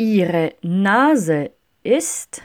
Ihre Nase ist